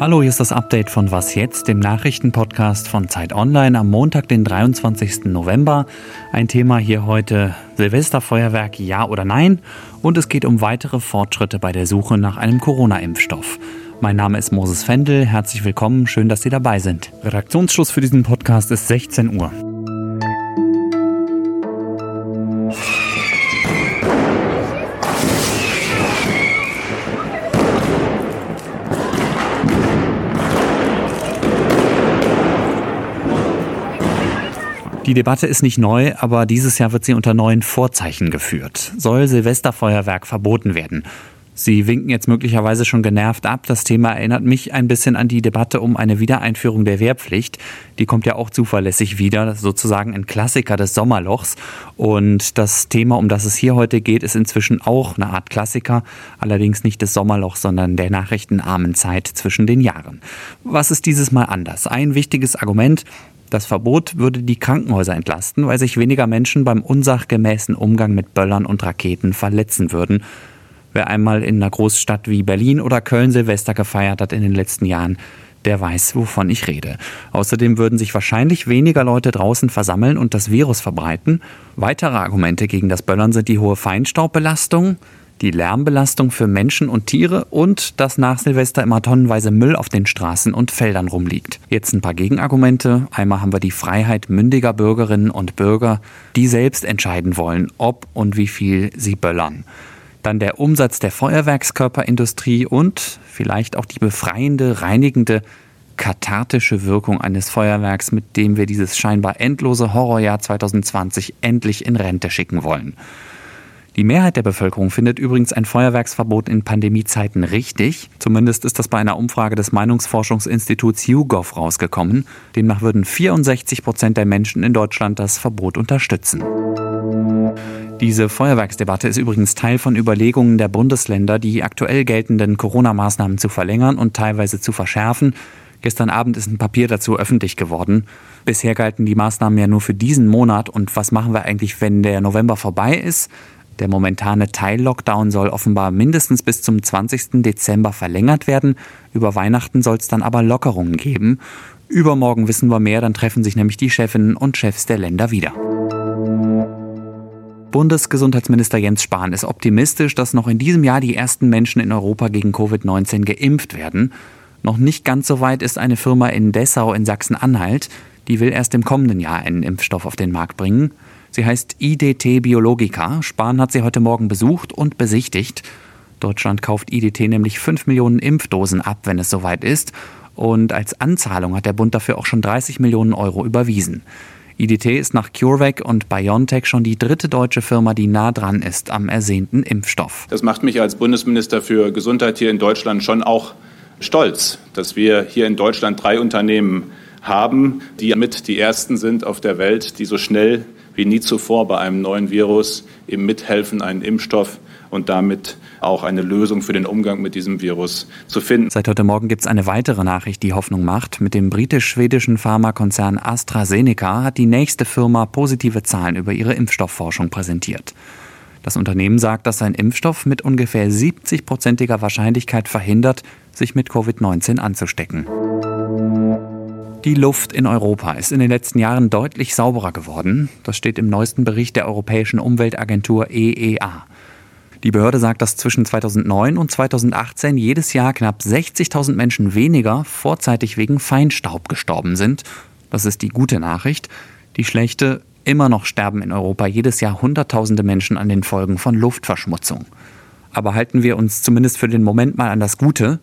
Hallo, hier ist das Update von Was jetzt, dem Nachrichtenpodcast von Zeit Online am Montag, den 23. November. Ein Thema hier heute Silvesterfeuerwerk, ja oder nein? Und es geht um weitere Fortschritte bei der Suche nach einem Corona-Impfstoff. Mein Name ist Moses Fendel, herzlich willkommen, schön, dass Sie dabei sind. Redaktionsschluss für diesen Podcast ist 16 Uhr. Die Debatte ist nicht neu, aber dieses Jahr wird sie unter neuen Vorzeichen geführt. Soll Silvesterfeuerwerk verboten werden? Sie winken jetzt möglicherweise schon genervt ab. Das Thema erinnert mich ein bisschen an die Debatte um eine Wiedereinführung der Wehrpflicht. Die kommt ja auch zuverlässig wieder, sozusagen ein Klassiker des Sommerlochs. Und das Thema, um das es hier heute geht, ist inzwischen auch eine Art Klassiker, allerdings nicht des Sommerlochs, sondern der nachrichtenarmen Zeit zwischen den Jahren. Was ist dieses Mal anders? Ein wichtiges Argument, das Verbot würde die Krankenhäuser entlasten, weil sich weniger Menschen beim unsachgemäßen Umgang mit Böllern und Raketen verletzen würden. Wer einmal in einer Großstadt wie Berlin oder Köln Silvester gefeiert hat in den letzten Jahren, der weiß, wovon ich rede. Außerdem würden sich wahrscheinlich weniger Leute draußen versammeln und das Virus verbreiten. Weitere Argumente gegen das Böllern sind die hohe Feinstaubbelastung, die Lärmbelastung für Menschen und Tiere und dass nach Silvester immer tonnenweise Müll auf den Straßen und Feldern rumliegt. Jetzt ein paar Gegenargumente. Einmal haben wir die Freiheit mündiger Bürgerinnen und Bürger, die selbst entscheiden wollen, ob und wie viel sie böllern. Dann der Umsatz der Feuerwerkskörperindustrie und vielleicht auch die befreiende, reinigende, kathartische Wirkung eines Feuerwerks, mit dem wir dieses scheinbar endlose Horrorjahr 2020 endlich in Rente schicken wollen. Die Mehrheit der Bevölkerung findet übrigens ein Feuerwerksverbot in Pandemiezeiten richtig. Zumindest ist das bei einer Umfrage des Meinungsforschungsinstituts YouGov rausgekommen. Demnach würden 64 Prozent der Menschen in Deutschland das Verbot unterstützen. Diese Feuerwerksdebatte ist übrigens Teil von Überlegungen der Bundesländer, die aktuell geltenden Corona-Maßnahmen zu verlängern und teilweise zu verschärfen. Gestern Abend ist ein Papier dazu öffentlich geworden. Bisher galten die Maßnahmen ja nur für diesen Monat. Und was machen wir eigentlich, wenn der November vorbei ist? Der momentane Teil-Lockdown soll offenbar mindestens bis zum 20. Dezember verlängert werden. Über Weihnachten soll es dann aber Lockerungen geben. Übermorgen wissen wir mehr, dann treffen sich nämlich die Chefinnen und Chefs der Länder wieder. Bundesgesundheitsminister Jens Spahn ist optimistisch, dass noch in diesem Jahr die ersten Menschen in Europa gegen Covid-19 geimpft werden. Noch nicht ganz so weit ist eine Firma in Dessau in Sachsen-Anhalt. Die will erst im kommenden Jahr einen Impfstoff auf den Markt bringen. Sie heißt IDT Biologica. Spahn hat sie heute Morgen besucht und besichtigt. Deutschland kauft IDT nämlich 5 Millionen Impfdosen ab, wenn es soweit ist. Und als Anzahlung hat der Bund dafür auch schon 30 Millionen Euro überwiesen. IDT ist nach CureVac und BioNTech schon die dritte deutsche Firma, die nah dran ist am ersehnten Impfstoff. Das macht mich als Bundesminister für Gesundheit hier in Deutschland schon auch stolz, dass wir hier in Deutschland drei Unternehmen haben, die mit die ersten sind auf der Welt, die so schnell wie nie zuvor bei einem neuen Virus eben mithelfen, einen Impfstoff und damit auch eine Lösung für den Umgang mit diesem Virus zu finden. Seit heute Morgen gibt es eine weitere Nachricht, die Hoffnung macht. Mit dem britisch-schwedischen Pharmakonzern AstraZeneca hat die nächste Firma positive Zahlen über ihre Impfstoffforschung präsentiert. Das Unternehmen sagt, dass sein Impfstoff mit ungefähr 70-prozentiger Wahrscheinlichkeit verhindert, sich mit Covid-19 anzustecken. Die Luft in Europa ist in den letzten Jahren deutlich sauberer geworden. Das steht im neuesten Bericht der Europäischen Umweltagentur EEA. Die Behörde sagt, dass zwischen 2009 und 2018 jedes Jahr knapp 60.000 Menschen weniger vorzeitig wegen Feinstaub gestorben sind. Das ist die gute Nachricht. Die schlechte, immer noch sterben in Europa jedes Jahr Hunderttausende Menschen an den Folgen von Luftverschmutzung. Aber halten wir uns zumindest für den Moment mal an das Gute.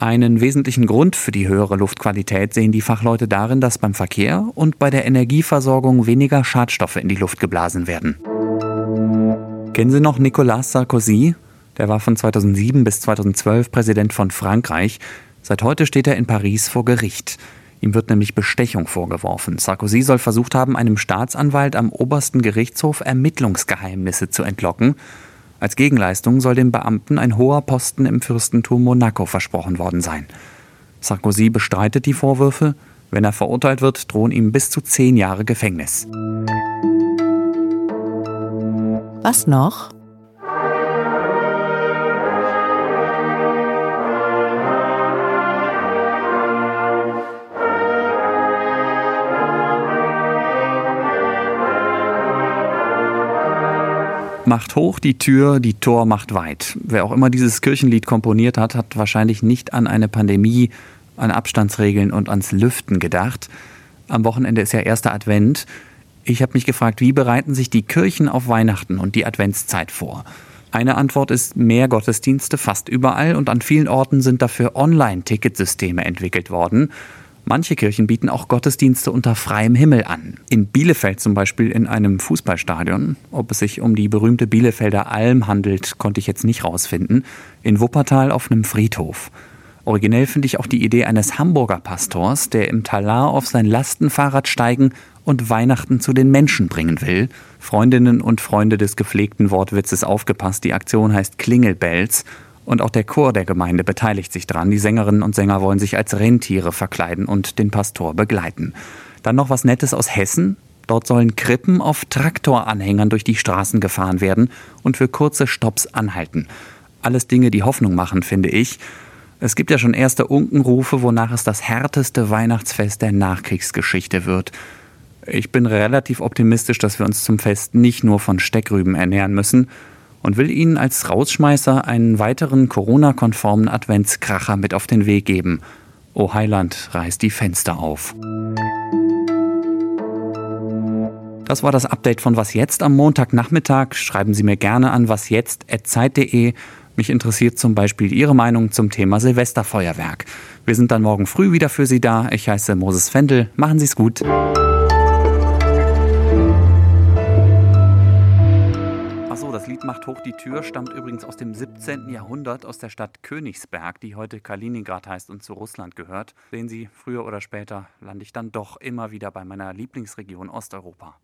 Einen wesentlichen Grund für die höhere Luftqualität sehen die Fachleute darin, dass beim Verkehr und bei der Energieversorgung weniger Schadstoffe in die Luft geblasen werden. Kennen Sie noch Nicolas Sarkozy? Der war von 2007 bis 2012 Präsident von Frankreich. Seit heute steht er in Paris vor Gericht. Ihm wird nämlich Bestechung vorgeworfen. Sarkozy soll versucht haben, einem Staatsanwalt am obersten Gerichtshof Ermittlungsgeheimnisse zu entlocken. Als Gegenleistung soll dem Beamten ein hoher Posten im Fürstentum Monaco versprochen worden sein. Sarkozy bestreitet die Vorwürfe. Wenn er verurteilt wird, drohen ihm bis zu zehn Jahre Gefängnis. Was noch? Macht hoch die Tür, die Tor macht weit. Wer auch immer dieses Kirchenlied komponiert hat, hat wahrscheinlich nicht an eine Pandemie, an Abstandsregeln und ans Lüften gedacht. Am Wochenende ist ja erster Advent. Ich habe mich gefragt, wie bereiten sich die Kirchen auf Weihnachten und die Adventszeit vor? Eine Antwort ist mehr Gottesdienste fast überall und an vielen Orten sind dafür Online-Ticketsysteme entwickelt worden. Manche Kirchen bieten auch Gottesdienste unter freiem Himmel an. In Bielefeld zum Beispiel in einem Fußballstadion. Ob es sich um die berühmte Bielefelder Alm handelt, konnte ich jetzt nicht rausfinden. In Wuppertal auf einem Friedhof. Originell finde ich auch die Idee eines Hamburger Pastors, der im Talar auf sein Lastenfahrrad steigen und Weihnachten zu den Menschen bringen will. Freundinnen und Freunde des gepflegten Wortwitzes aufgepasst, die Aktion heißt Klingelbells und auch der Chor der Gemeinde beteiligt sich dran. Die Sängerinnen und Sänger wollen sich als Rentiere verkleiden und den Pastor begleiten. Dann noch was Nettes aus Hessen. Dort sollen Krippen auf Traktoranhängern durch die Straßen gefahren werden und für kurze Stops anhalten. Alles Dinge, die Hoffnung machen, finde ich. Es gibt ja schon erste Unkenrufe, wonach es das härteste Weihnachtsfest der Nachkriegsgeschichte wird. Ich bin relativ optimistisch, dass wir uns zum Fest nicht nur von Steckrüben ernähren müssen und will Ihnen als Rausschmeißer einen weiteren Corona-konformen Adventskracher mit auf den Weg geben. O Heiland, reißt die Fenster auf. Das war das Update von Was jetzt am Montagnachmittag. Schreiben Sie mir gerne an wasjetzt.zeit.de. Mich interessiert zum Beispiel Ihre Meinung zum Thema Silvesterfeuerwerk. Wir sind dann morgen früh wieder für Sie da. Ich heiße Moses Fendel. Machen Sie es gut. Lied Macht hoch die Tür stammt übrigens aus dem 17. Jahrhundert aus der Stadt Königsberg, die heute Kaliningrad heißt und zu Russland gehört. Sehen Sie, früher oder später lande ich dann doch immer wieder bei meiner Lieblingsregion Osteuropa.